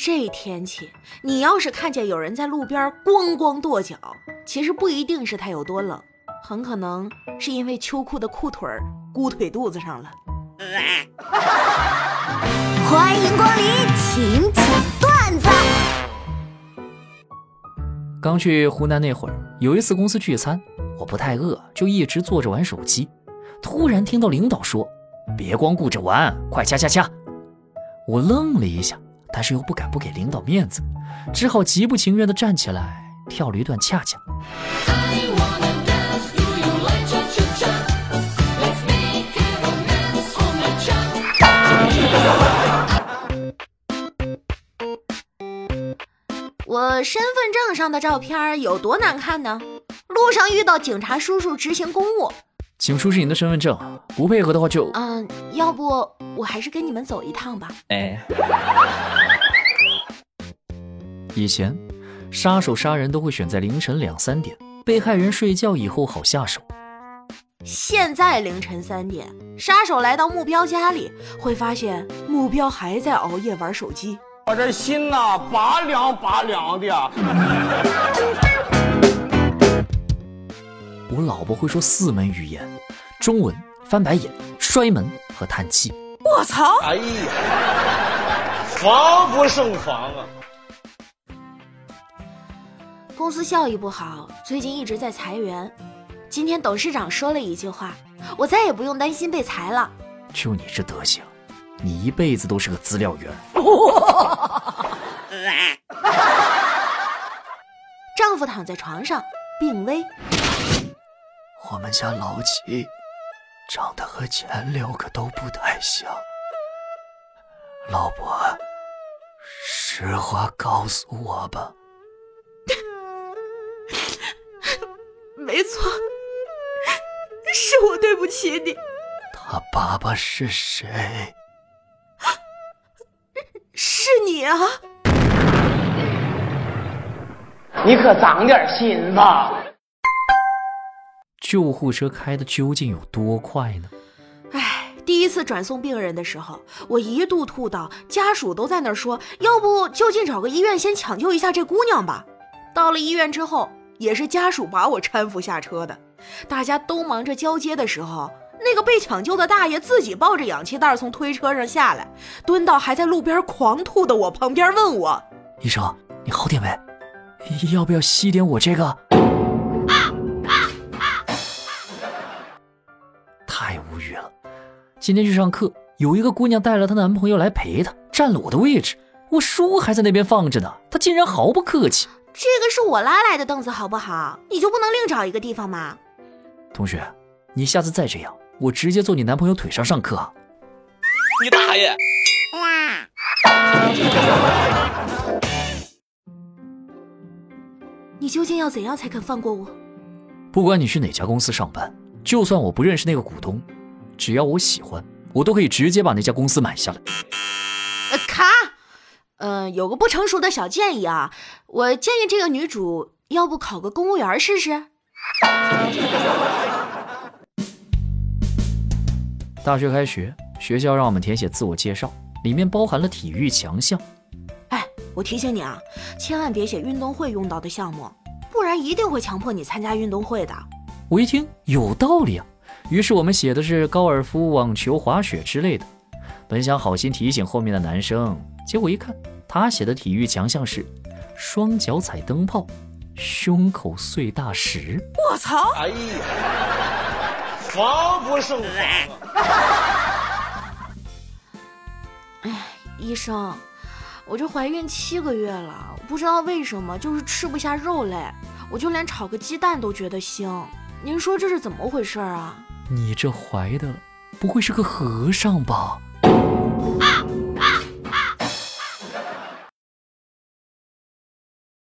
这天气，你要是看见有人在路边咣咣跺脚，其实不一定是他有多冷，很可能是因为秋裤的裤腿儿箍腿肚子上了。欢迎光临，请讲段子。刚去湖南那会儿，有一次公司聚餐，我不太饿，就一直坐着玩手机。突然听到领导说：“别光顾着玩，快掐掐掐！”我愣了一下。但是又不敢不给领导面子，只好极不情愿地站起来跳了一段恰恰。我身份证上的照片有多难看呢？路上遇到警察叔叔执行公务，请出示您的身份证，不配合的话就……嗯，要不我还是跟你们走一趟吧。哎。以前，杀手杀人都会选在凌晨两三点，被害人睡觉以后好下手。现在凌晨三点，杀手来到目标家里，会发现目标还在熬夜玩手机。我这心呐，拔凉拔凉的。我老婆会说四门语言：中文、翻白眼、摔门和叹气。我操！哎呀，防不胜防啊！公司效益不好，最近一直在裁员。今天董事长说了一句话，我再也不用担心被裁了。就你这德行，你一辈子都是个资料员。丈夫躺在床上病危。我们家老七长得和前六个都不太像。老婆，实话告诉我吧。没错，是我对不起你。他爸爸是谁？是你啊！你可长点心吧。救护车开的究竟有多快呢？哎，第一次转送病人的时候，我一度吐到家属都在那说，要不就近找个医院先抢救一下这姑娘吧。到了医院之后。也是家属把我搀扶下车的，大家都忙着交接的时候，那个被抢救的大爷自己抱着氧气袋从推车上下来，蹲到还在路边狂吐的我旁边，问我：“医生，你好点没？要不要吸点我这个？”今天去上课，有一个姑娘带了她男朋友来陪她，占了我的位置，我书还在那边放着呢，她竟然毫不客气。这个是我拉来的凳子，好不好？你就不能另找一个地方吗？同学，你下次再这样，我直接坐你男朋友腿上上课。你大爷！你究竟要怎样才肯放过我？不管你去哪家公司上班，就算我不认识那个股东，只要我喜欢，我都可以直接把那家公司买下来。卡。嗯，有个不成熟的小建议啊，我建议这个女主要不考个公务员试试。大学开学，学校让我们填写自我介绍，里面包含了体育强项。哎，我提醒你啊，千万别写运动会用到的项目，不然一定会强迫你参加运动会的。我一听有道理啊，于是我们写的是高尔夫、网球、滑雪之类的。本想好心提醒后面的男生。结果一看，他写的体育强项是双脚踩灯泡，胸口碎大石。我操！哎呀，防不胜防啊！哎，医生，我这怀孕七个月了，不知道为什么就是吃不下肉类，我就连炒个鸡蛋都觉得腥。您说这是怎么回事啊？你这怀的不会是个和尚吧？